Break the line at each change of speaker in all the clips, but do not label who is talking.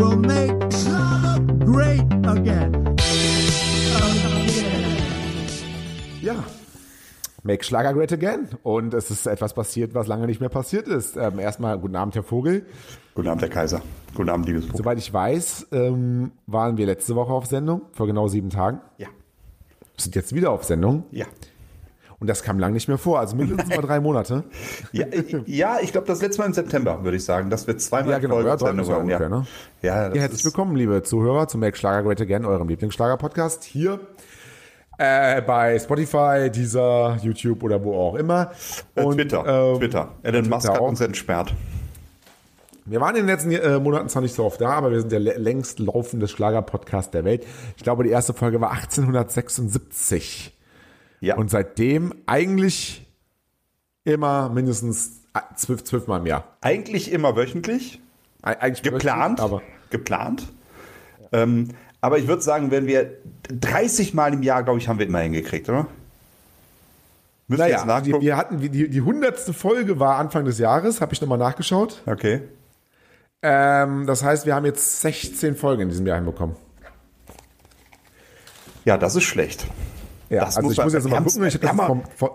will make Schlager great again.
Ja. Make Schlager Great Again. Und es ist etwas passiert, was lange nicht mehr passiert ist. Ähm, erstmal guten Abend, Herr Vogel.
Guten Abend, Herr Kaiser. Guten Abend, liebes Buch.
Soweit ich weiß, ähm, waren wir letzte Woche auf Sendung, vor genau sieben Tagen.
Ja.
Sind jetzt wieder auf Sendung.
Ja.
Und das kam lang nicht mehr vor. Also mindestens mal drei Monate.
Ja, ja ich glaube, das letzte Mal im September, würde ich sagen, dass wir zweimal
Ja, genau.
Folgen
Ja, das war
waren,
ungefähr,
ja.
ne?
Ja, das
Ja, herzlich willkommen, liebe Zuhörer, zum Make Schlager Great Again, eurem Lieblingsschlager-Podcast. Hier äh, bei Spotify, dieser YouTube oder wo auch immer.
äh,
Und,
Twitter.
ähm,
Twitter. Elon Musk hat
auch.
uns entsperrt.
Wir waren in den letzten äh, Monaten zwar nicht so oft da, aber wir sind der lä- längst laufende Schlager-Podcast der Welt. Ich glaube, die erste Folge war 1876.
Ja.
Und seitdem eigentlich immer mindestens zwölf, zwölfmal im Jahr.
Eigentlich immer wöchentlich.
Eig- Eigentlich
Geplant.
aber
geplant. Ähm, aber ich würde sagen, wenn wir 30 Mal im Jahr, glaube ich, haben wir immer hingekriegt, oder? Jetzt
naja, wir,
nachgucken?
wir hatten die, die hundertste Folge war Anfang des Jahres, habe ich nochmal nachgeschaut.
Okay.
Ähm, das heißt, wir haben jetzt 16 Folgen in diesem Jahr hinbekommen.
Ja, das ist schlecht.
Ja,
Das
also
muss
ich
man-
muss jetzt mal gucken. Ich habe das
haben
vom,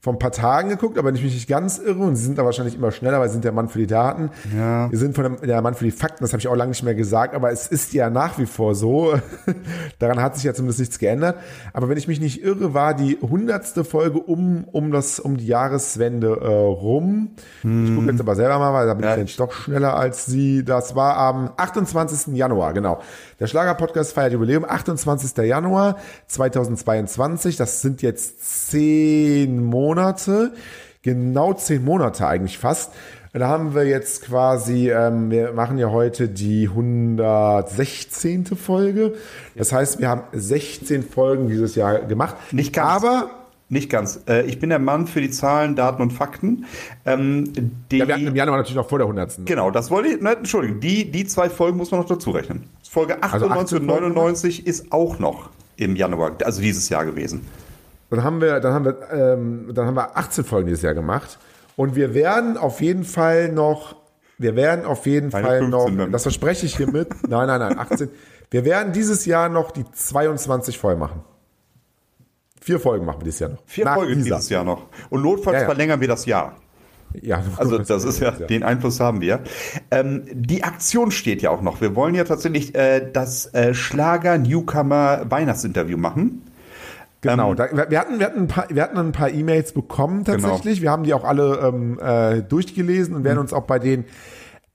vor, ein paar Tagen geguckt, aber wenn ich mich nicht ganz irre, und Sie sind da wahrscheinlich immer schneller, weil Sie sind der Mann für die Daten.
Ja.
Wir sind von dem, der Mann für die Fakten, das habe ich auch lange nicht mehr gesagt, aber es ist ja nach wie vor so. Daran hat sich ja zumindest nichts geändert. Aber wenn ich mich nicht irre, war die hundertste Folge um, um, das, um die Jahreswende äh, rum. Ich gucke jetzt aber selber mal, weil da bin
Ja.
ich doch schneller als Sie. Das war am 28. Januar, genau. Der Schlager-Podcast feiert Jubiläum, 28. Januar 2022. Das sind jetzt zehn Monate. Genau zehn Monate eigentlich fast. Da haben wir jetzt quasi, ähm, wir machen ja heute die 116. Folge. Das heißt, wir haben 16 Folgen dieses Jahr gemacht.
Nicht ganz.
Aber
Nicht ganz. Äh, ich bin der Mann für die Zahlen, Daten und Fakten. Ähm, die,
ja, wir hatten im Januar natürlich noch vor der 100.
genau, das wollte ich, ne, Entschuldigung, die, die zwei Folgen muss man noch dazu rechnen. Folge
Also
98 und
18 Folgen?
99 ist auch noch im Januar, also dieses Jahr gewesen.
Dann haben wir, dann haben wir, ähm, dann haben wir 18 Folgen dieses Jahr gemacht. Und wir werden auf jeden Fall noch, wir werden auf jeden
Keine
Fall
15
noch,
mehr.
das verspreche ich hiermit, nein, nein, nein, 18. Wir werden dieses Jahr noch die 22 voll machen. Vier Folgen machen wir dieses Jahr noch.
Vier
Nach
Folgen
dieser.
dieses Jahr noch. Und notfalls
Ja, ja.
verlängern wir das Jahr.
Ja,
Also das ist ja, den Einfluss haben wir. Ähm, die Aktion steht ja auch noch. Wir wollen ja tatsächlich äh, das äh, Schlager-Newcomer-Weihnachtsinterview machen.
Genau,
Ähm,
da, wir, hatten, wir hatten ein paar, wir hatten ein paar E-Mails bekommen tatsächlich. Wir haben die auch alle ähm, äh, durchgelesen und werden uns auch bei den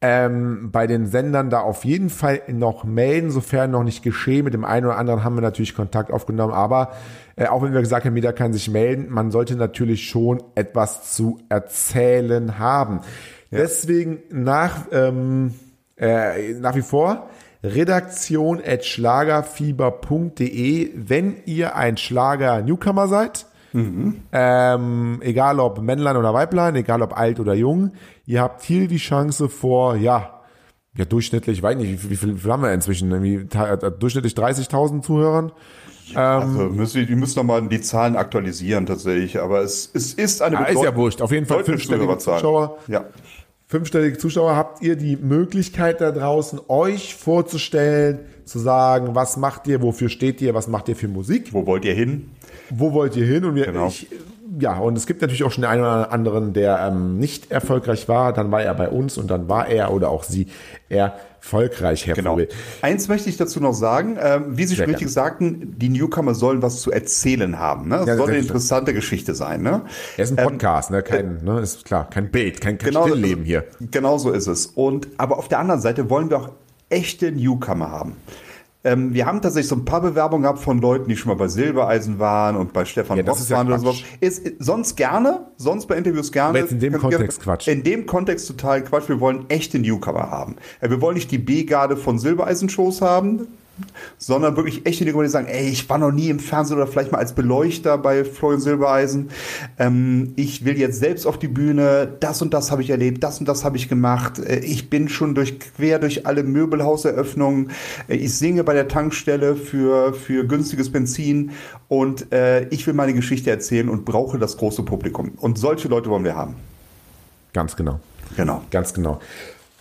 ähm, bei den Sendern da auf jeden Fall noch melden, sofern noch nicht geschehen. Mit dem einen oder anderen haben wir natürlich Kontakt aufgenommen, aber äh, auch wenn wir gesagt haben, jeder kann sich melden, man sollte natürlich schon etwas zu erzählen haben. Deswegen nach ähm, äh, nach wie vor redaktion at schlagerfieber.de, wenn ihr ein Schlager-Newcomer seid, ähm, egal ob Männlein oder Weiblein, egal ob alt oder jung, ihr habt hier die Chance vor, ja, ja durchschnittlich, ich weiß nicht, wie viel, wie viel, wie viel haben wir inzwischen, irgendwie, äh, durchschnittlich 30.000 Zuhörern.
Also müssen, die müssen nochmal die Zahlen aktualisieren tatsächlich. Aber es, es ist eine
Ah, ist ja wurscht, auf jeden Fall fünfstellige. Zuschauer.
Ja.
Fünfstellige Zuschauer, habt ihr die Möglichkeit da draußen, euch vorzustellen, zu sagen, was macht ihr, wofür steht ihr, was macht ihr für Musik,
Wo wollt ihr hin?
wo wollt ihr hin? Und wir,
Genau.
ich, ja, und es gibt natürlich auch schon den einen oder anderen, der ähm, nicht erfolgreich war, dann war er bei uns und dann war er oder auch sie erfolgreich, Herr
Genau.
Vogel.
Eins möchte ich dazu noch sagen, ähm, wie Sie schon richtig sagten, die Newcomer sollen was zu erzählen haben. Ne? Das
Ja,
soll eine interessante Geschichte sein. Ne?
Er ist ein Podcast, ne? Kein, ne? Ist klar, kein Bild, kein, kein
Genau,
Stillleben hier.
Genau so ist es. Und aber auf der anderen Seite wollen wir auch echte Newcomer haben. Ähm, wir haben tatsächlich so ein paar Bewerbungen gehabt von Leuten, die schon mal bei Silbereisen waren und bei Stefan
Ja,
Ross
ist ja
waren oder sowas. Ist, sonst gerne, sonst bei Interviews gerne.
Aber jetzt in dem Kontext
gerne.
Quatsch.
In dem Kontext total Quatsch. Wir wollen echte Newcomer haben. Äh, Wir wollen nicht die B-Garde von Silbereisen-Shows haben, sondern wirklich echte Newcomer, die sagen, ey, ich war noch nie im Fernsehen oder vielleicht mal als Beleuchter bei Florian Silbereisen. Ähm, ich will jetzt selbst auf die Bühne, das und das habe ich erlebt, das und das habe ich gemacht. Äh, ich bin schon durch quer durch alle Möbelhauseröffnungen. Äh, ich singe bei der Tankstelle für, für günstiges Benzin und äh, ich will meine Geschichte erzählen und brauche das große Publikum. Und solche Leute wollen wir haben.
Ganz genau.
Genau.
Ganz genau.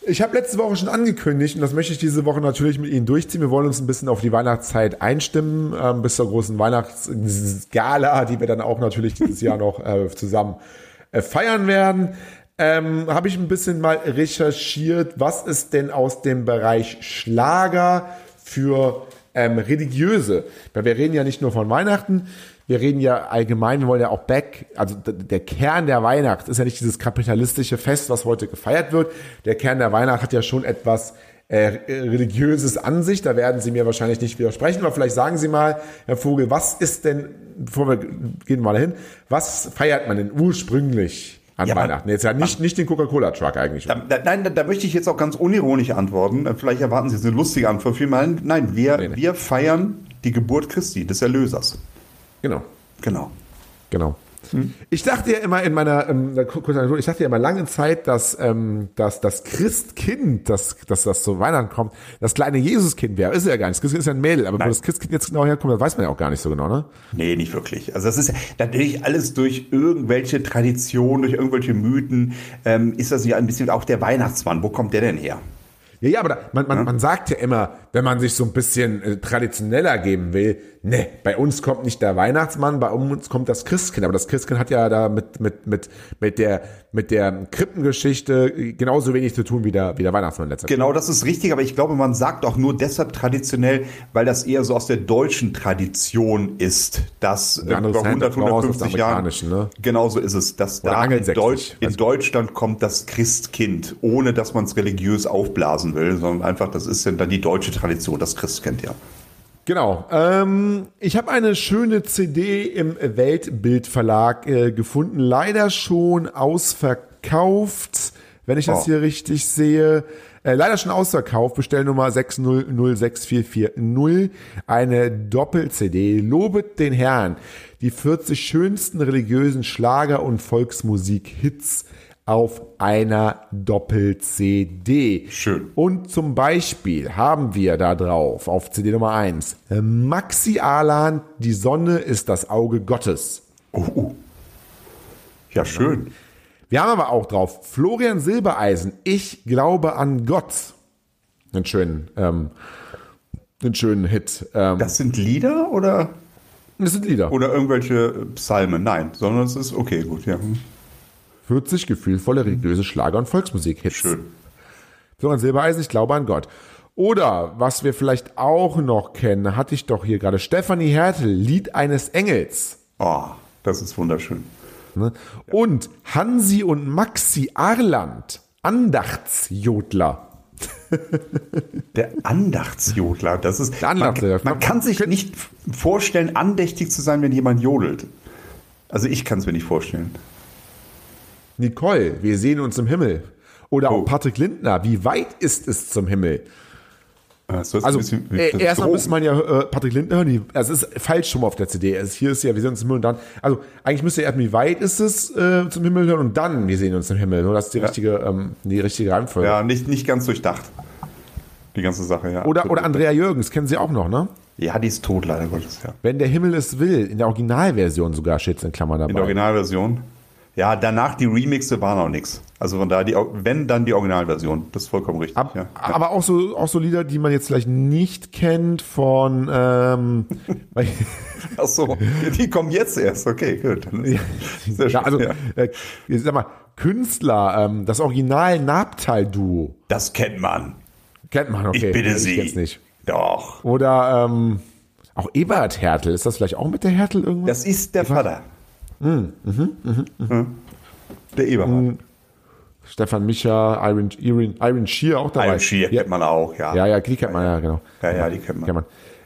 Ich habe letzte Woche schon angekündigt, und das möchte ich diese Woche natürlich mit Ihnen durchziehen. Wir wollen uns ein bisschen auf die Weihnachtszeit einstimmen, ähm, bis zur großen Weihnachtsgala, die wir dann auch natürlich dieses Jahr noch äh, zusammen äh, feiern werden. Ähm, habe ich ein bisschen mal recherchiert, was ist denn aus dem Bereich Schlager für ähm, religiöse, weil wir reden ja nicht nur von Weihnachten, wir reden ja allgemein, wir wollen ja auch back, also der Kern der Weihnacht ist ja nicht dieses kapitalistische Fest, was heute gefeiert wird. Der Kern der Weihnacht hat ja schon etwas äh, religiöses an sich. Da werden Sie mir wahrscheinlich nicht widersprechen, aber vielleicht sagen Sie mal, Herr Vogel, was ist denn, bevor wir gehen mal dahin, was feiert man denn ursprünglich? An ja, Weihnachten. Jetzt ja nicht, nicht den Coca-Cola-Truck eigentlich.
Da, da, nein, da, da, möchte ich jetzt auch ganz unironisch antworten. Vielleicht erwarten Sie jetzt eine lustige Antwort. Vielmal, nein, wir, nee, nee. wir feiern die Geburt Christi, des Erlösers.
Genau.
Genau.
Genau. Hm. Ich dachte ja immer in meiner, ähm, ich dachte ja immer lange Zeit, dass, ähm, dass das Christkind, dass, dass das zu Weihnachten kommt, das kleine Jesuskind wäre. Ist ja gar nicht. Das Christkind ist ja ein Mädel, aber Nein. wo das Christkind jetzt genau herkommt, das weiß man ja auch gar nicht so genau, ne?
Nee, nicht wirklich. Also das ist natürlich alles durch irgendwelche Traditionen, durch irgendwelche Mythen, ähm, ist das ja ein bisschen auch der Weihnachtsmann. Wo kommt der denn her?
Ja, ja, aber da, man, man, man sagt ja immer, wenn man sich so ein bisschen äh, traditioneller geben will, ne, bei uns kommt nicht der Weihnachtsmann, bei uns kommt das Christkind. Aber das Christkind hat ja da mit, mit, mit, mit der, mit der Krippengeschichte genauso wenig zu tun wie der, wie der Weihnachtsmann
letztes Genau, das ist richtig, aber ich glaube, man sagt auch nur deshalb traditionell, weil das eher so aus der deutschen Tradition ist, dass
über 100, 150 Jahren,
ne? genau so ist es, dass Oder da in, Deutsch, in Deutschland kommt das Christkind, ohne dass man es religiös aufblasen will, sondern einfach, das ist dann die deutsche Tradition, das Christkind, ja.
Genau. Ähm, ich habe eine schöne CD im Weltbildverlag äh, gefunden. Leider schon ausverkauft, wenn ich das oh. hier richtig sehe. Äh, leider schon ausverkauft. Bestellnummer 6006440. Eine Doppel-CD. Lobet den Herrn. Die 40 schönsten religiösen Schlager- und Volksmusik-Hits auf einer Doppel-CD.
Schön.
Und zum Beispiel haben wir da drauf auf CD Nummer 1 Maxi Alan, die Sonne ist das Auge Gottes.
Oh, oh. Ja, schön.
Wir haben aber auch drauf Florian Silbereisen, ich glaube an Gott. Einen schönen, ähm, einen schönen Hit.
Ähm, das sind Lieder oder?
Das sind Lieder.
Oder irgendwelche Psalmen? Nein, sondern es ist okay, gut, ja.
40 gefühlvolle religiöse Schlager- und Volksmusik-Hits.
Schön.
Florian Silbereisen, ich glaube an Gott. Oder, was wir vielleicht auch noch kennen, hatte ich doch hier gerade, Stefanie Hertel, Lied eines Engels.
Oh, das ist wunderschön.
Ne? Und Hansi und Maxi Arland, Andachtsjodler.
Der Andachtsjodler, das ist. Andachtsjodler. Man, man kann sich nicht vorstellen, andächtig zu sein, wenn jemand jodelt. Also ich kann es mir nicht vorstellen.
Nicole, wir sehen uns im Himmel. Oder oh. auch Patrick Lindner, wie weit ist es zum Himmel? also äh, erstmal müsste man ja äh, Patrick Lindner hören, die, also es ist falsch schon mal auf der CD. Also hier ist ja, wir sehen uns im Himmel und dann, also eigentlich müsste erst, wie weit ist es äh, zum Himmel hören und dann, wir sehen uns im Himmel. Nur das ist die ja. richtige, ähm, die richtige Reihenfolge.
Ja, nicht, nicht ganz durchdacht. Die ganze Sache, ja.
Oder, oder Andrea Jürgens, kennen Sie auch noch, ne?
Ja, die ist tot, leider Gottes, ja.
Wenn der Himmel es will, in der Originalversion sogar steht es in Klammern dabei.
In der Originalversion? Ja, danach die Remixe waren auch nichts. Also von da die, wenn dann die Originalversion. Das ist vollkommen richtig.
Ab,
ja.
Aber auch so, auch so Lieder, die man jetzt vielleicht nicht kennt von. Ähm,
Ach so, die kommen jetzt erst. Okay, gut.
Ja, sehr schön. Ja, also, ja. Äh, sag mal, Künstler, ähm, das Original Nabtal-Duo.
Das kennt man.
Kennt man, okay.
Ich bitte Sie.
Jetzt nicht.
Doch.
Oder ähm, auch Ebert Hertel. Ist das vielleicht auch mit der Hertel irgendwas?
Das ist der Vater. Mhm, mhm, mhm, mhm. Der Eberhard. Mhm.
Stefan Micha, Iron, Iron, Iron Shear auch dabei.
Iron Shear kennt man auch, ja.
Ja, ja, die kennt man ja, genau.
Ja, ja, die kennt man. Kennt man.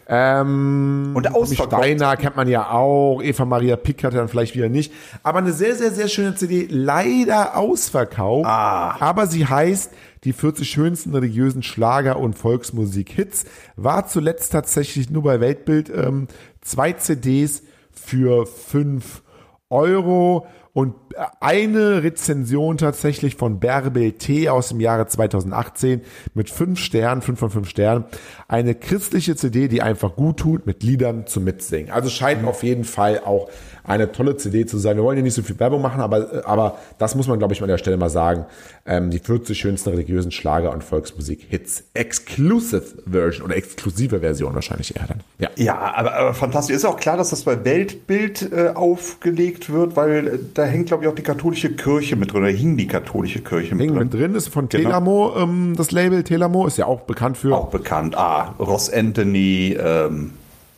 Ähm,
und
ausverkauft. Steiner kennt man ja auch. Eva Maria Pick hat dann vielleicht wieder nicht. Aber eine sehr, sehr, sehr schöne CD. Leider ausverkauft.
Ah.
Aber sie heißt die 40 schönsten religiösen Schlager- und Volksmusik-Hits. War zuletzt tatsächlich nur bei Weltbild ähm, zwei CDs für fünf Euro Und eine Rezension tatsächlich von Bärbel T. aus dem Jahre 2018 mit fünf Sternen, fünf von fünf Sternen. Eine christliche CD, die einfach gut tut, mit Liedern zum Mitsingen. Also scheint auf jeden Fall auch eine tolle CD zu sein. Wir wollen ja nicht so viel Werbung machen, aber, aber das muss man, glaube ich, an der Stelle mal sagen. Ähm, die 40 schönsten religiösen Schlager- und Volksmusik-Hits. Exclusive Version oder exklusive Version wahrscheinlich eher dann.
Ja, ja aber, aber fantastisch. Ist auch klar, dass das bei Weltbild äh, aufgelegt wird, weil äh, da hängt, glaube ich, auch die katholische Kirche mit drin. Oder hing die katholische Kirche
mit hing drin. mit drin. Ist von genau. Telamo ähm, das Label. Telamo ist ja auch bekannt für.
Auch bekannt. Ah, Ross Anthony, ähm,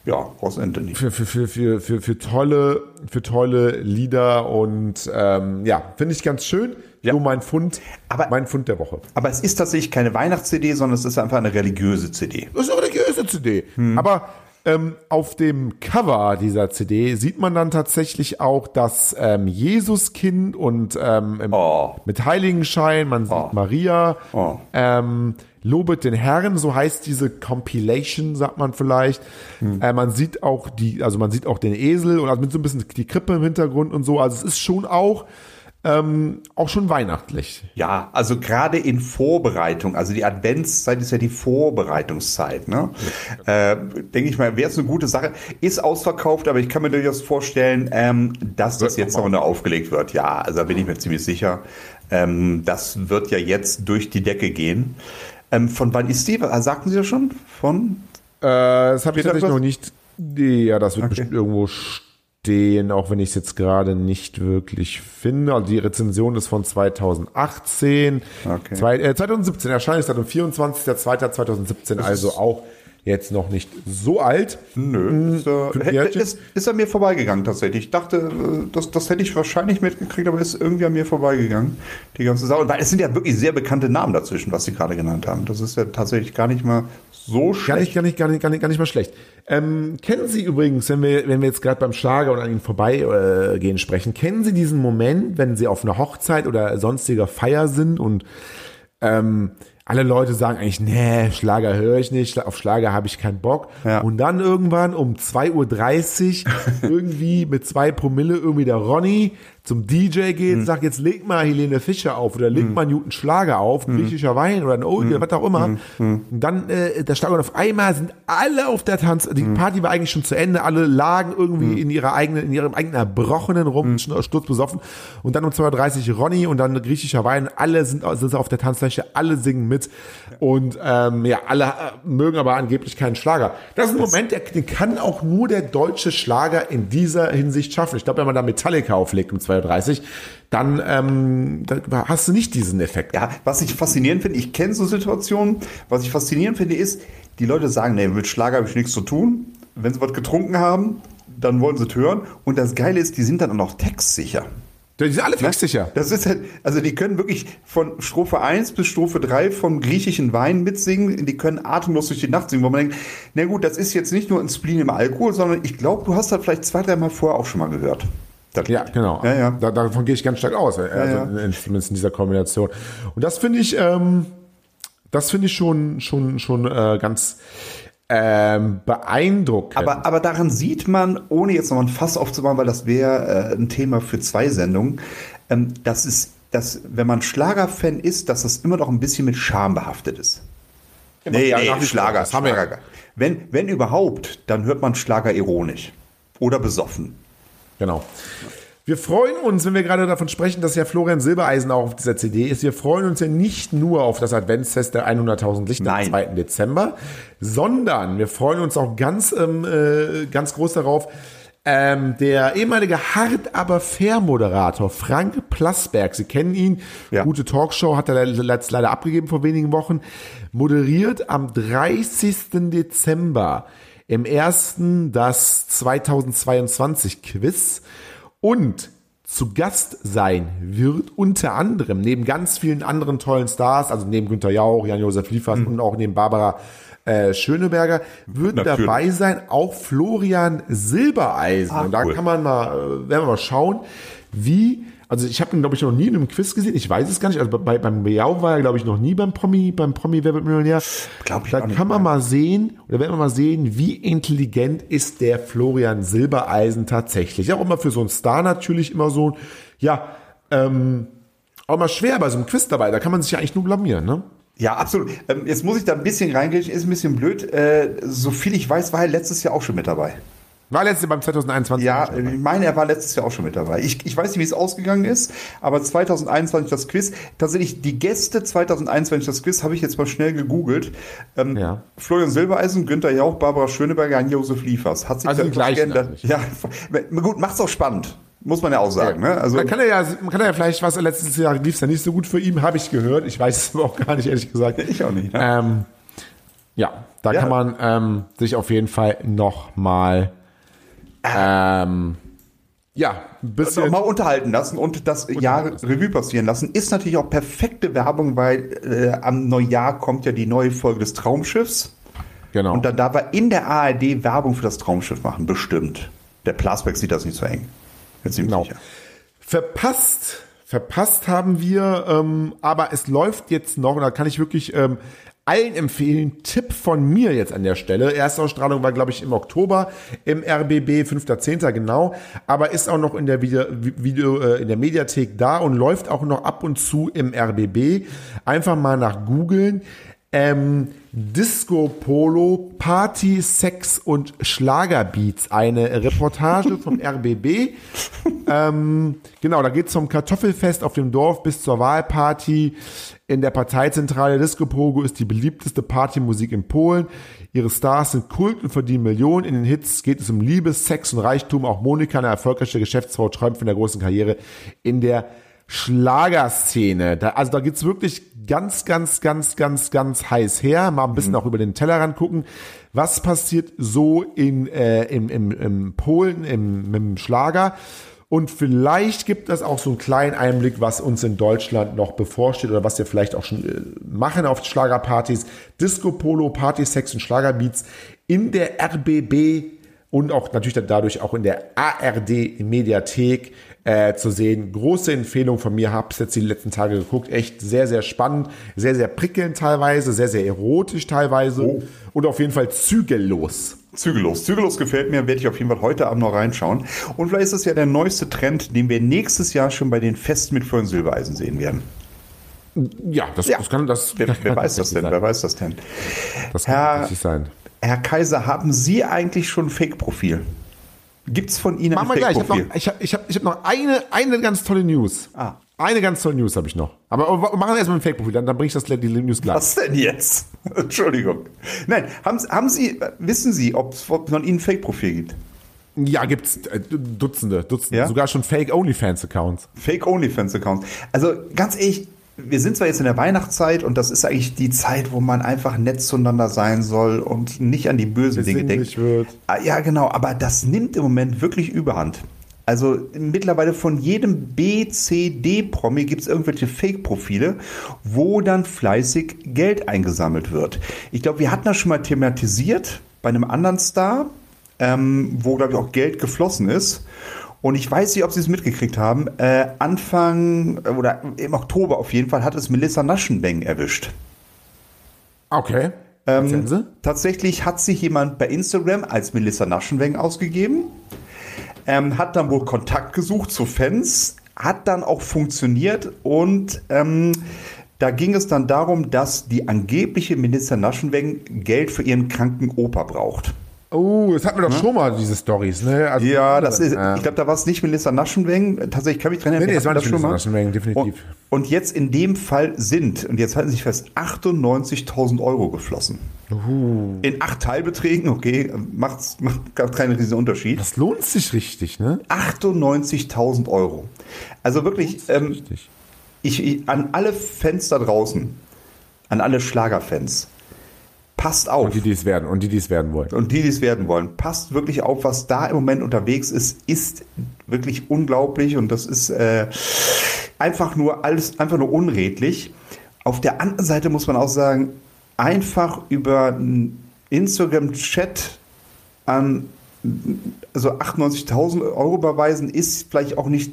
ja, Ross Anthony.
Für, für, für, für, für, für, tolle, für tolle Lieder und ähm, ja, finde ich ganz schön. Ja. So mein Fund, aber, mein Fund der Woche.
Aber es ist tatsächlich keine Weihnachts-CD, sondern es ist einfach eine religiöse CD.
Das ist eine religiöse CD. Hm. Aber ähm, auf dem Cover dieser CD sieht man dann tatsächlich auch das ähm, Jesuskind und ähm, oh. mit Heiligenschein, man sieht oh. Maria. Oh. Ähm, Lobet den Herrn, so heißt diese Compilation, sagt man vielleicht. Hm. Äh, man sieht auch die, also man sieht auch den Esel und also mit so ein bisschen die Krippe im Hintergrund und so. Also es ist schon auch ähm, auch schon weihnachtlich.
Ja, also gerade in Vorbereitung, also die Adventszeit ist ja die Vorbereitungszeit. Ne? Ja. Äh, Denke ich mal, wäre es eine gute Sache. Ist ausverkauft, aber ich kann mir durchaus vorstellen, ähm, dass das jetzt noch aufgelegt wird. Ja, also da bin ich mir ziemlich sicher. Ähm, das wird ja jetzt durch die Decke gehen. Ähm, von wann ist die? Sagten Sie das schon? Von?
Äh, das habe ich tatsächlich noch nicht. Ja, das wird okay. bestimmt irgendwo stehen, auch wenn ich es jetzt gerade nicht wirklich finde. Also die Rezension ist von 2018. Okay. Zwei, äh, 2017, Erscheinungsdatum 24.02.2017, also auch jetzt noch nicht so alt.
Nö, ist, äh, ist, ist er mir vorbeigegangen tatsächlich. Ich dachte, äh, das, das hätte ich wahrscheinlich mitgekriegt, aber ist irgendwie an mir vorbeigegangen, die ganze Sache. Weil es sind ja wirklich sehr bekannte Namen dazwischen, was Sie gerade genannt haben. Das ist ja tatsächlich gar nicht mal so schlecht.
Gar nicht, gar nicht, gar nicht, gar nicht, gar nicht mal schlecht. Ähm, kennen Sie übrigens, wenn wir, wenn wir jetzt gerade beim Schlager und an Ihnen vorbeigehen äh, sprechen, kennen Sie diesen Moment, wenn Sie auf einer Hochzeit oder sonstiger Feier sind und ähm, alle Leute sagen eigentlich, nee, Schlager höre ich nicht, auf Schlager habe ich keinen Bock. Ja. Und dann irgendwann um 2.30 Uhr irgendwie mit zwei Promille irgendwie der Ronny zum DJ geht, mhm. sagt, jetzt leg mal Helene Fischer auf oder leg mhm. mal Newton Schlager auf, mhm. griechischer Wein oder ein Oldie, mhm. was auch immer. Mhm. Und dann äh, der Schlager und auf einmal sind alle auf der Tanz, die mhm. Party war eigentlich schon zu Ende, alle lagen irgendwie in ihrer eigenen, in ihrem eigenen erbrochenen Rum, mhm. Sturz besoffen und dann um 2.30 Uhr Ronny und dann griechischer Wein, alle sind, sind auf der Tanzfläche, alle singen mit und ähm, ja, alle äh, mögen aber angeblich keinen Schlager. Das ist ein Moment, der, den kann auch nur der deutsche Schlager in dieser Hinsicht schaffen. Ich glaube, wenn man da Metallica auflegt um 2 30, dann ähm, da hast du nicht diesen Effekt.
Ja, was ich faszinierend finde, ich kenne so Situationen, was ich faszinierend finde, ist, die Leute sagen, nee, mit Schlager habe ich nichts zu tun. Wenn sie was getrunken haben, dann wollen sie es hören. Und das Geile ist, die sind dann auch noch textsicher.
Die sind alle textsicher.
Das ist halt, also die können wirklich von Strophe 1 bis Strophe 3 vom griechischen Wein mitsingen. Die können atemlos durch die Nacht singen, wo man denkt, na gut, das ist jetzt nicht nur ein Spleen im Alkohol, sondern ich glaube, du hast das vielleicht zwei, dreimal vorher auch schon mal gehört.
Ja, genau. Ja, ja. Da, davon gehe ich ganz stark aus, also ja, ja. zumindest in dieser Kombination. Und das finde ich, ähm, das finde ich schon, schon, schon äh, ganz ähm, beeindruckend.
Aber, aber daran sieht man, ohne jetzt noch ein Fass aufzumachen, weil das wäre äh, ein Thema für zwei Sendungen, ähm, dass es, dass, wenn man Schlagerfan ist, dass das immer noch ein bisschen mit Scham behaftet ist.
Genau. Nee, nee, Schlager,
das haben wir. Wenn, wenn überhaupt, dann hört man Schlager ironisch oder besoffen.
Genau. Wir freuen uns, wenn wir gerade davon sprechen, dass ja Florian Silbereisen auch auf dieser CD ist. Wir freuen uns ja nicht nur auf das Adventsfest der 100.000 Lichter am 2. Dezember, sondern wir freuen uns auch ganz, ähm, äh, ganz groß darauf, ähm, der ehemalige Hart aber fair Moderator Frank Plasberg, Sie kennen ihn, ja. gute Talkshow, hat er letzt leider abgegeben vor wenigen Wochen, moderiert am 30. Dezember im ersten das 2022 Quiz und zu Gast sein wird unter anderem neben ganz vielen anderen tollen Stars, also neben Günter Jauch, Jan-Josef Liefers mhm. und auch neben Barbara äh, Schöneberger, wird Natürlich. dabei sein auch Florian Silbereisen. Ah, und da cool. kann man mal, äh, werden wir mal schauen, wie also ich habe ihn, glaube ich, noch nie in einem Quiz gesehen. Ich weiß es gar nicht. Also bei, beim Beau war er, glaube ich, noch nie beim Promi, beim Promi Wer wird Millionär.
Glaub ich
da
auch nicht
kann man mal sehen, oder werden wir mal sehen, wie intelligent ist der Florian Silbereisen tatsächlich. Auch immer für so einen Star natürlich immer so, ja, ähm, auch mal schwer bei so einem Quiz dabei. Da kann man sich ja eigentlich nur blamieren, ne?
Ja, absolut. Ähm, jetzt muss ich da ein bisschen reingehen, ist ein bisschen blöd. Äh, so viel ich weiß, war er letztes Jahr auch schon mit dabei.
War letzte beim 2021.
Ja, ich meine, er war letztes Jahr auch schon mit dabei. Ich, ich weiß nicht, wie es ausgegangen ist, aber 2021 das Quiz, tatsächlich die Gäste 2021 das Quiz, habe ich jetzt mal schnell gegoogelt. Ähm,
Ja.
Florian Silbereisen, Günther Jauch, Barbara Schöneberger, Jan-Josef Liefers. Hat sich
Also die gleichen
geändert. Ja, gut, macht's auch spannend. Muss man ja auch sagen. Ne? Also,
da kann er ja, man kann er ja vielleicht, was letztes Jahr lief, ist ja nicht so gut für ihn, habe ich gehört. Ich weiß es aber auch gar nicht, ehrlich gesagt.
ich auch nicht. Ne?
Ähm, ja, da
Ja.
kann man ähm, sich auf jeden Fall noch mal ähm, ja, ein bisschen
mal unterhalten lassen und das Jahr Revue passieren lassen, ist natürlich auch perfekte Werbung, weil äh, am Neujahr kommt ja die neue Folge des Traumschiffs.
genau.
Und dann darf er in der ARD Werbung für das Traumschiff machen, bestimmt. Der Plasberg sieht das nicht so eng.
Genau.
sicher.
Verpasst, verpasst haben wir, ähm, aber es läuft jetzt noch, und da kann ich wirklich ähm, allen empfehlen, Tipp von mir jetzt an der Stelle. Erstausstrahlung war, glaube ich, im Oktober im RBB, 5.10. genau, aber ist auch noch in der Video, Video äh, in der Mediathek da und läuft auch noch ab und zu im RBB. Einfach mal nach googeln. Ähm, Disco Polo, Party, Sex und Schlagerbeats. Eine Reportage vom RBB. Ähm, genau, da geht's zum Kartoffelfest auf dem Dorf bis zur Wahlparty. In der Parteizentrale Disco Pogo ist die beliebteste Partymusik in Polen. Ihre Stars sind Kult und verdienen Millionen. In den Hits geht es um Liebe, Sex und Reichtum. Auch Monika, eine erfolgreiche Geschäftsfrau, träumt von der großen Karriere in der Schlagerszene. Da, also da geht's wirklich ganz, ganz, ganz, ganz, ganz heiß her. Mal ein bisschen auch über den Tellerrand gucken. Was passiert so in, äh, im, im, im Polen, im, im Schlager? Und vielleicht gibt es auch so einen kleinen Einblick, was uns in Deutschland noch bevorsteht oder was wir vielleicht auch schon äh, machen auf Schlagerpartys. Disco Polo, Party, Sex und Schlagerbeats in der RBB und auch natürlich dann dadurch auch in der ARD Mediathek äh, zu sehen. Große Empfehlung von mir, hab's jetzt die letzten Tage geguckt, echt sehr, sehr spannend, sehr, sehr prickelnd teilweise, sehr, sehr erotisch teilweise
Oh.
und auf jeden Fall zügellos.
Zügellos. Zügellos gefällt mir, werde ich auf jeden Fall heute Abend noch reinschauen. Und vielleicht ist das ja der neueste Trend, den wir nächstes Jahr schon bei den Festen mit Florian Silbereisen sehen werden.
Ja, das,
Ja.
das kann das.
Wer, wer weiß das denn?
tatsächlich
Wer weiß das denn?
Sein. Das kann
Herr-
sein.
Herr Kaiser, haben Sie eigentlich schon ein Fake-Profil? Gibt es von Ihnen ein
Machen wir gleich. Ich habe noch, ich hab, ich hab, ich hab noch eine, eine ganz tolle News.
Ah.
Eine ganz tolle News habe ich noch. Aber machen wir erstmal ein Fake-Profil, dann, dann bringe ich das die News gleich.
Was denn jetzt? Entschuldigung. Nein, haben, haben Sie, wissen Sie, ob es von Ihnen ein Fake-Profil gibt?
Ja, gibt's äh, Dutzende, Dutzende,
Ja?
sogar schon Fake-OnlyFans-Accounts.
Fake-Onlyfans-Accounts. Also ganz ehrlich, wir sind zwar jetzt in der Weihnachtszeit und das ist eigentlich die Zeit, wo man einfach nett zueinander sein soll und nicht an die bösen Dinge denkt.
wird.
Ah, Ja, genau, aber das nimmt im Moment wirklich überhand. Also mittlerweile von jedem B, C, D-Promi gibt es irgendwelche Fake-Profile, wo dann fleißig Geld eingesammelt wird. Ich glaube, wir hatten das schon mal thematisiert bei einem anderen Star, ähm, wo, glaube ich, auch Geld geflossen ist. Und ich weiß nicht, ob Sie es mitgekriegt haben. Äh, Anfang äh, oder im Oktober auf jeden Fall hat es Melissa Naschenbeng erwischt.
Okay. Sie?
Tatsächlich hat sich jemand bei Instagram als Melissa Naschenweng ausgegeben, ähm, hat dann wohl Kontakt gesucht zu Fans, hat dann auch funktioniert und ähm, da ging es dann darum, dass die angebliche Melissa Naschenweng Geld für ihren kranken Opa braucht.
Oh, das hatten wir doch schon mal, diese Stories, ne? Also,
Ja, das ist,
äh,
ich glaube, da war es nicht Melissa Naschenweng. Tatsächlich kann ich dran erinnern.
Nee, nee, es war nicht
mal.
Naschenweng, definitiv.
Und, und jetzt in dem Fall sind, und jetzt halten sich fest, 98.000 Euro geflossen. In acht Teilbeträgen, okay, macht, macht gar keinen riesen Unterschied.
das lohnt sich richtig, ne?
98.000 Euro. Also wirklich, ähm,
Richtig.
ich, ich, an alle Fans da draußen, an alle Schlagerfans, passt auf.
Und die, die es werden, und die, die es werden wollen.
Und die, die es werden wollen, passt wirklich auf, was da im Moment unterwegs ist, ist wirklich unglaublich und das ist äh, einfach nur alles, einfach nur unredlich. Auf der anderen Seite muss man auch sagen, einfach über einen Instagram-Chat an also 98.000 Euro überweisen ist vielleicht auch nicht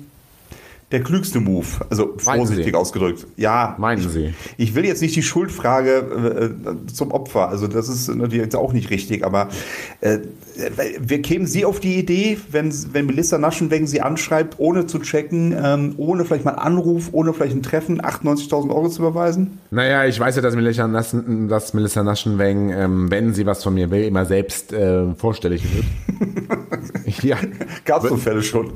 der klügste Move. Also vorsichtig
Sie?
ausgedrückt. Ja.
Meinen
ich,
Sie?
Ich will jetzt nicht die Schuldfrage äh, zum Opfer. Also das ist natürlich jetzt auch nicht richtig. Aber äh, wir kämen Sie auf die Idee, wenn, wenn Melissa Naschenwegen Sie anschreibt, ohne zu checken, ähm, ohne vielleicht mal einen Anruf, ohne vielleicht ein Treffen, 98.000 Euro zu überweisen?
Naja, ich weiß ja, dass Melissa, Nassen, dass Melissa Naschenweng, ähm, wenn sie was von mir will, immer selbst äh, vorstellig wird.
ja. Gab es so Fälle schon.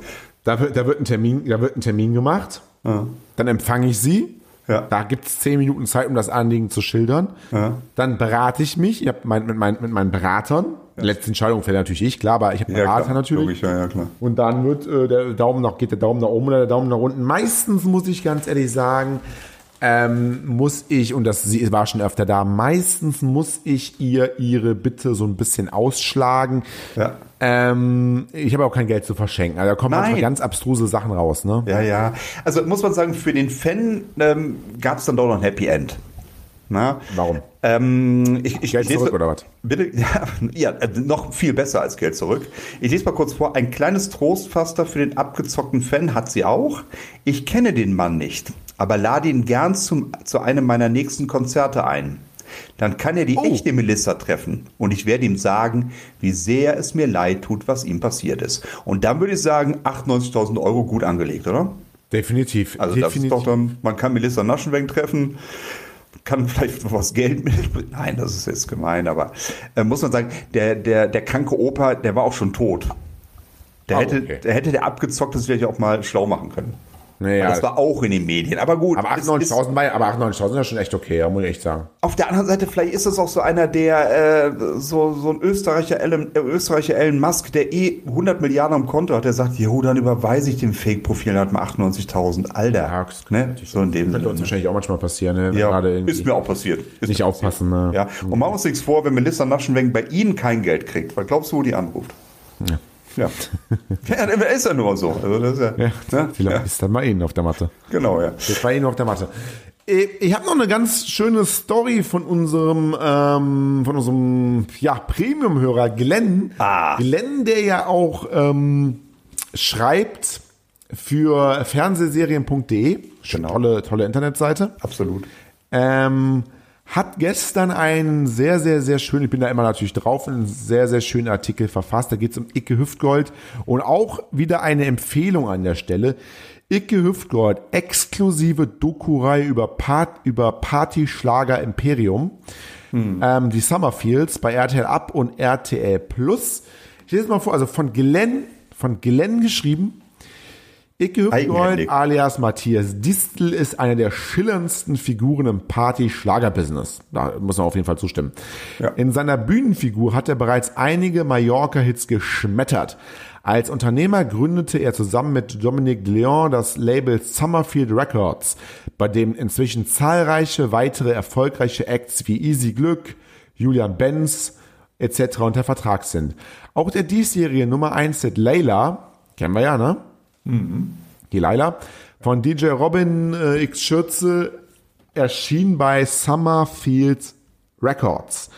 Da wird, da, wird ein Termin, da wird ein Termin gemacht. Ja. Dann empfange ich sie. Ja. Da gibt es zehn Minuten Zeit, um das Anliegen zu schildern. Ja. Dann berate ich mich. Ich habe mein, mit, mein, mit meinen Beratern. Ja. Letzte Entscheidung fällt natürlich ich, klar, aber ich habe Berater klar, natürlich. Logisch, ja, ja, klar. Und dann wird äh, der Daumen nach, geht der Daumen nach oben oder der Daumen nach unten. Meistens muss ich ganz ehrlich sagen, ähm, muss ich, und das sie war schon öfter da, meistens muss ich ihr ihre Bitte so ein bisschen ausschlagen. Ja. Ähm, ich habe auch kein Geld zu verschenken. Also da kommen Nein. manchmal ganz abstruse Sachen raus, ne?
Ja, ja. Also muss man sagen, für den Fan ähm, gab es dann doch noch ein Happy End.
Na? Warum?
Ähm, ich, ich,
Geld
ich
zurück oder was?
Bitte, ja, ja, äh, noch viel besser als Geld zurück. Ich lese mal kurz vor. Ein kleines Trostpflaster für den abgezockten Fan hat sie auch. Ich kenne den Mann nicht, aber lade ihn gern zum, zu einem meiner nächsten Konzerte ein. Dann kann er die oh. echte Melissa treffen und ich werde ihm sagen, wie sehr es mir leid tut, was ihm passiert ist. Und dann würde ich sagen, 98.000 Euro gut angelegt, oder?
Definitiv.
Also
Definitiv.
das ist doch dann, man kann Melissa Naschenweng treffen, kann vielleicht noch was Geld mitbringen. Nein, das ist jetzt gemein, aber äh, muss man sagen, der, der, der kranke Opa, der war auch schon tot. Der, oh, hätte, okay. der hätte der abgezockt, das vielleicht auch mal schlau machen können. Naja, das war auch in den Medien. Aber gut.
Aber 98.000 aber 98.000 ist ja schon echt okay, muss ich echt sagen.
Auf der anderen Seite, vielleicht ist es auch so einer, der äh, so, so ein Österreicher Elon, äh, Österreicher Elon Musk, der eh 100 Milliarden am Konto hat, der sagt, jo, dann überweise ich dem Fake-Profil, dann hat man 98.000. Alter. Ja,
ne? So in dem Könnte uns wahrscheinlich auch manchmal passieren. Ne?
Ja, ist mir auch passiert.
Ist nicht aufpassen. Ne?
Ja. Und machen wir uns nichts vor, wenn Melissa Naschenweng bei Ihnen kein Geld kriegt. Was glaubst du, wo die anruft? Ja. Ja. ja, der ist ja nur so. Also das ist ja, ja,
ne? Vielleicht ja. ist dann mal Ihnen auf der Matte.
Genau, ja.
Das war Ihnen auf der Matte. Ich habe noch eine ganz schöne Story von unserem, ähm, von unserem ja, Premium-Hörer Glenn. Ah. Glenn, der ja auch ähm, schreibt für Fernsehserien.de. Genau. Tolle, tolle Internetseite.
Absolut.
Ähm, hat gestern einen sehr, sehr, sehr schönen, ich bin da immer natürlich drauf, einen sehr, sehr schönen Artikel verfasst. Da geht es um Icke Hüftgold und auch wieder eine Empfehlung an der Stelle. Icke Hüftgold, exklusive Doku-Reihe über, Part, über Party Schlager Imperium. Hm. Ähm, die Summerfields bei RTL Up und RTL Plus. Ich lese mal vor, also von Glenn, von Glenn geschrieben, Icke Hüftgold alias Matthias Distel ist einer der schillerndsten Figuren im Party-Schlager-Business. Da muss man auf jeden Fall zustimmen. Ja. In seiner Bühnenfigur hat er bereits einige Mallorca-Hits geschmettert. Als Unternehmer gründete er zusammen mit Dominique Leon das Label Summerfield Records, bei dem inzwischen zahlreiche weitere erfolgreiche Acts wie Easy Glück, Julian Benz etc. unter Vertrag sind. Auch der diesjährige Nummer 1 Hit Layla, kennen wir ja, ne? Mhm. Die Laila von DJ Robin äh, X Schürze erschien bei Summerfields Records.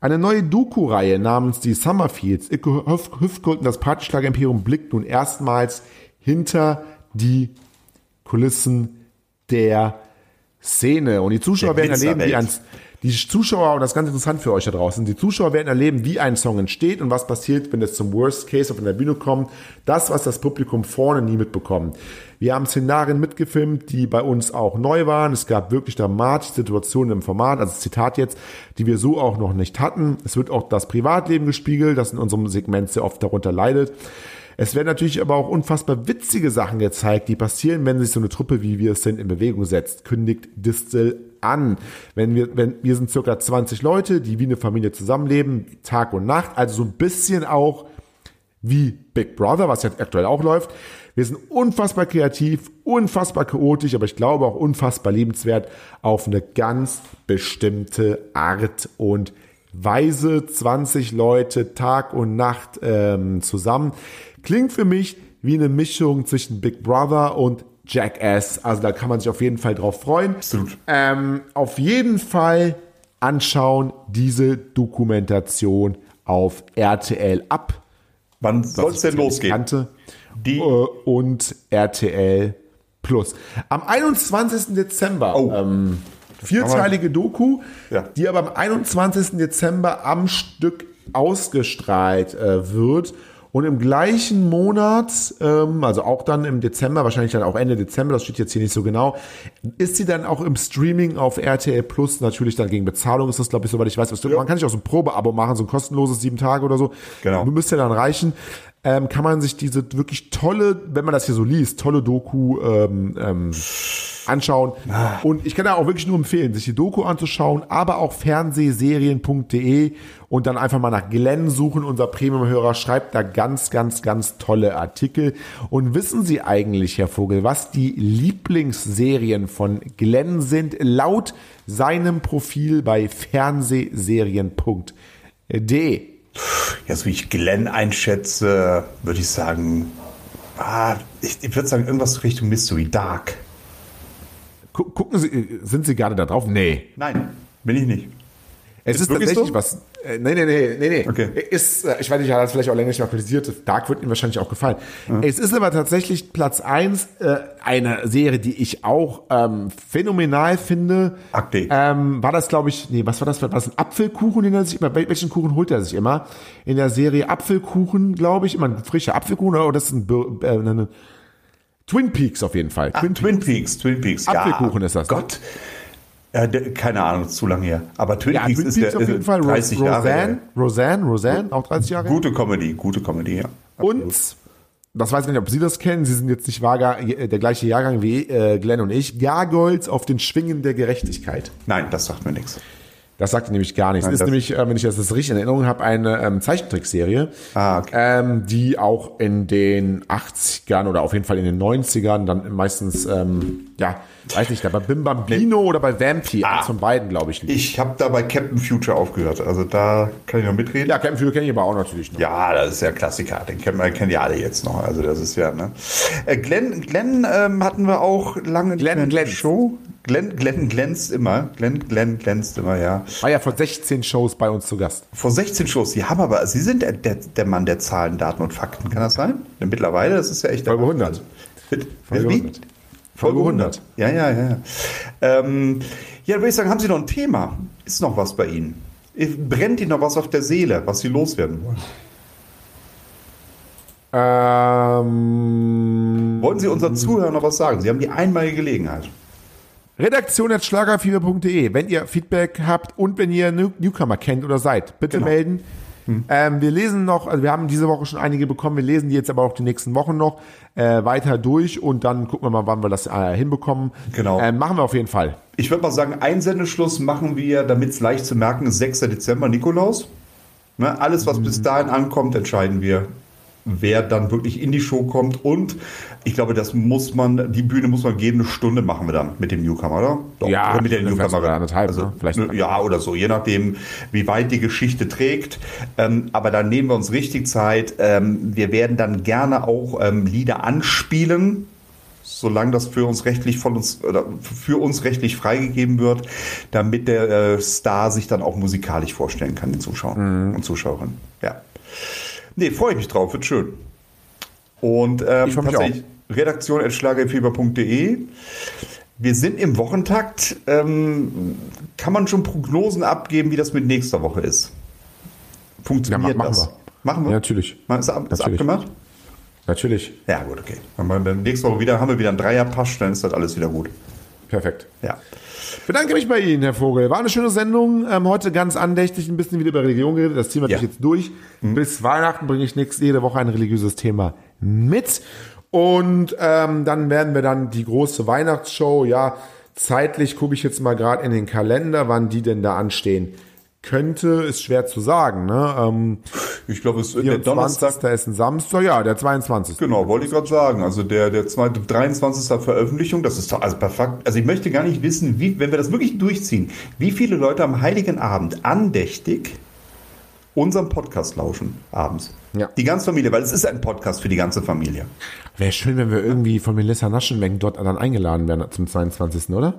Eine neue Doku-Reihe namens die Summerfields, Hüftgold und das Partyschlager-Imperium blickt nun erstmals hinter die Kulissen der Szene. Und die Zuschauer der werden erleben, wie ein, die Zuschauer, und das ist ganz interessant für euch da draußen, die Zuschauer werden erleben, wie ein Song entsteht und was passiert, wenn es zum Worst Case auf einer Bühne kommt. Das, was das Publikum vorne nie mitbekommt. Wir haben Szenarien mitgefilmt, die bei uns auch neu waren. Es gab wirklich dramatische Situationen im Format, also Zitat jetzt, die wir so auch noch nicht hatten. Es wird auch das Privatleben gespiegelt, das in unserem Segment sehr oft darunter leidet. Es werden natürlich aber auch unfassbar witzige Sachen gezeigt, die passieren, wenn sich so eine Truppe, wie wir es sind, in Bewegung setzt, kündigt Distel an. Wenn wir, wenn, wir sind circa 20 Leute, die wie eine Familie zusammenleben, Tag und Nacht, also so ein bisschen auch wie Big Brother, was jetzt aktuell auch läuft. Wir sind unfassbar kreativ, unfassbar chaotisch, aber ich glaube auch unfassbar liebenswert auf eine ganz bestimmte Art und Weise. 20 Leute Tag und Nacht ähm, zusammen. Klingt für mich wie eine Mischung zwischen Big Brother und Jackass. Also da kann man sich auf jeden Fall drauf freuen.
Absolut.
Ähm, auf jeden Fall anschauen diese Dokumentation auf RTL ab.
Wann soll es denn losgehen?
Kannte. Die äh, und RTL Plus. Am 21. Dezember,
Oh.
ähm, vierteilige Doku,
Ja.
die aber am 21. Dezember am Stück ausgestrahlt äh, wird. Und im gleichen Monat, ähm, also auch dann im Dezember, wahrscheinlich dann auch Ende Dezember, das steht jetzt hier nicht so genau, ist sie dann auch im Streaming auf RTL Plus, natürlich dann gegen Bezahlung ist das, glaube ich, soweit ich weiß. Was Man kann sich auch so ein Probeabo machen, so ein kostenloses sieben Tage oder so.
Genau.
Müsste dann reichen. Ähm, kann man sich diese wirklich tolle, wenn man das hier so liest, tolle Doku ähm, ähm, anschauen. Und ich kann da auch wirklich nur empfehlen, sich die Doku anzuschauen, aber auch fernsehserien.de und dann einfach mal nach Glenn suchen. Unser Premium-Hörer schreibt da ganz, ganz, ganz tolle Artikel. Und wissen Sie eigentlich, Herr Vogel, was die Lieblingsserien von Glenn sind, laut seinem Profil bei fernsehserien.de?
Ja, so wie ich Glenn einschätze, würde ich sagen, ah, ich, ich würde sagen, irgendwas Richtung Mystery Dark.
Gu- Gucken Sie, sind Sie gerade da drauf? Nee.
Nein, bin ich nicht.
Es
Ist
ist, tatsächlich
so?
was. Äh, nee, nee, nee, nee, nee.
Okay.
Ist, äh, ich weiß nicht, hat das vielleicht auch länger nicht aktualisiert. Dark wird Ihnen wahrscheinlich auch gefallen. Es ist aber tatsächlich Platz eins äh, eine Serie, die ich auch ähm, phänomenal finde.
Akte.
Ähm, war das, glaube ich, nee, was war das? War das ein Apfelkuchen, den er sich immer, wel- welchen Kuchen holt er sich immer? In der Serie Apfelkuchen, glaube ich, immer ein frischer Apfelkuchen oder das ist ein, äh, eine, Twin Peaks auf jeden Fall.
Ah,
Twin
Twin Peaks, Twin Peaks.
Apfelkuchen
ja,
ist das, ne?
Gott. Der, keine Ahnung, zu lange her. Aber Twin
Ja,
Peaks
Twin
ist
Peaks
der
auf jeden Fall. Ro-
30 Jahre
Roseanne. Roseanne, Roseanne, auch 30 Jahre.
Gute Comedy, gute Comedy, ja.
Und, das weiß ich nicht, ob Sie das kennen, Sie sind jetzt nicht Wahrga- äh, der gleiche Jahrgang wie äh, Glenn und ich, Gargoyles auf den Schwingen der Gerechtigkeit.
Nein, das sagt mir nichts.
Das sagt nämlich gar nichts.
Nein,
ist nämlich, äh, wenn ich das richtig in Erinnerung habe, eine ähm, Zeichentrickserie,
Ah, okay.
ähm, die auch in den 80ern oder auf jeden Fall in den 90ern dann meistens, ähm, ja, weiß nicht, da bei Bim Bambino oder bei Vampy,
Ah.
von beiden, glaube ich. lief.
Ich habe da bei Captain Future aufgehört. Also da kann ich noch mitreden.
Ja, Captain Fury kenne ich aber auch natürlich noch.
Ja, das ist ja Klassiker. Den kennen, wir, kennen ja alle jetzt noch. Also das ist ja, ne? Äh, Glenn, Glenn ähm, hatten wir auch lange
Glenn glänzt.
Show. Glenn, Glenn glänzt immer. Glenn, Glenn glänzt immer, ja.
War ja vor 16 Shows bei uns zu Gast.
Vor 16 Shows. Sie haben aber, Sie sind der, der, der Mann der Zahlen, Daten und Fakten. Kann das sein? Denn mittlerweile, das ist ja echt. der
Folge
Wahnsinn.
100.
Bitte?
Folge
Wie?
100.
Folge
Folge
100. Ja, ja, ja. Ähm, ja, dann würde ich sagen, haben Sie noch ein Thema? Ist noch was bei Ihnen? Brennt Ihnen noch was auf der Seele, was Sie loswerden wollen?
Ähm,
Wollen Sie unseren Zuhörern noch was sagen? Sie haben die einmalige Gelegenheit.
Redaktion.schlagerfieber.de. Wenn ihr Feedback habt und wenn ihr New Newcomer kennt oder seid, bitte
Genau.
melden. Ähm, wir lesen noch, also wir haben diese Woche schon einige bekommen, wir lesen die jetzt aber auch die nächsten Wochen noch äh, weiter durch und dann gucken wir mal, wann wir das äh, hinbekommen.
Genau.
Ähm, machen wir auf jeden Fall.
Ich würde mal sagen, Einsendeschluss machen wir, damit es leicht zu merken ist, 6. Dezember, Nikolaus. Ne, alles, was bis dahin ankommt, entscheiden wir, wer dann wirklich in die Show kommt. Und ich glaube, das muss man, die Bühne muss man geben, eine Stunde machen wir dann mit dem Newcomer, oder? Doch,
Ja,
oder mit der Newcomerin.
anderthalb,
also,
ne? Vielleicht
ne, ja, oder so, je nachdem, wie weit die Geschichte trägt. Ähm, aber da nehmen wir uns richtig Zeit. Ähm, wir werden dann gerne auch ähm, Lieder anspielen solange das für uns rechtlich von uns oder für uns rechtlich freigegeben wird, damit der äh, Star sich dann auch musikalisch vorstellen kann, den Zuschauern
Mhm.
und Zuschauerinnen. Ja. Nee, freue ich mich drauf, wird schön. Und ähm,
Ich freu mich
tatsächlich, redaktion.schlagerfieber.de. Wir sind im Wochentakt. Ähm, kann man schon Prognosen abgeben, wie das mit nächster Woche ist? Funktioniert
Ja, ma- machen
das?
wir.
Machen wir?
Ja, natürlich.
Mal- Ist, ab, ist
Natürlich.
abgemacht?
Natürlich.
Ja, gut, okay. Wenn wir dann nächste Woche wieder, haben wir wieder einen Dreierpasch, dann ist das alles wieder gut.
Perfekt.
Ja.
Ich bedanke mich bei Ihnen, Herr Vogel. War eine schöne Sendung. Ähm, heute ganz andächtig ein bisschen wieder über Religion geredet. Das wir
Ja.
natürlich jetzt durch. Bis Weihnachten bringe ich nächste, jede Woche ein religiöses Thema mit. Und ähm, dann werden wir dann die große Weihnachtsshow, ja, zeitlich gucke ich jetzt mal gerade in den Kalender, wann die denn da anstehen könnte, ist schwer zu sagen. Ne? Ähm,
Ich glaube, es ist der
24.
Donnerstag.
ist ein Samstag, ja, der 22.
Genau, wollte ich gerade sagen. Also der, der zweite, 23. Veröffentlichung, das ist doch also perfekt. Also ich möchte gar nicht wissen, wie, wenn wir das wirklich durchziehen, wie viele Leute am Heiligen Abend andächtig unserem Podcast lauschen abends.
Ja.
Die ganze Familie, weil es ist ein Podcast für die ganze Familie.
Wäre schön, wenn wir irgendwie von Melissa Naschenweng dort dann eingeladen werden zum 22., oder?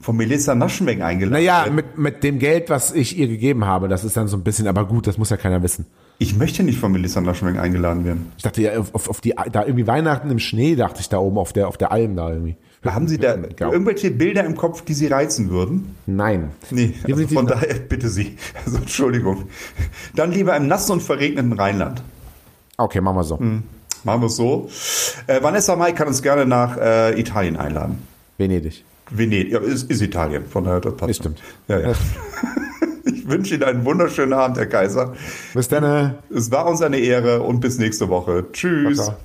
Von Melissa Naschenweg eingeladen
Naja, mit, mit dem Geld, was ich ihr gegeben habe, das ist dann so ein bisschen, aber gut, das muss ja keiner wissen.
Ich möchte nicht von Melissa Naschenweg eingeladen werden.
Ich dachte ja, auf, auf die, da irgendwie Weihnachten im Schnee, dachte ich da oben auf der, auf der Alm da irgendwie.
Haben Sie da irgendwelche Bilder im Kopf, die Sie reizen würden?
Nein.
Nee, also von daher bitte Sie. Also Entschuldigung. Dann lieber im nassen und verregneten Rheinland.
Okay, machen wir so.
Machen wir es so. Äh, Vanessa Mai kann uns gerne nach äh, Italien einladen.
Venedig.
Venedig, ja, ist, ist Italien, von daher das passt.
Stimmt.
Ja, ja. Ich wünsche Ihnen einen wunderschönen Abend, Herr Kaiser.
Bis dann.
Es war uns eine Ehre und bis nächste Woche. Tschüss.
Ciao, ciao.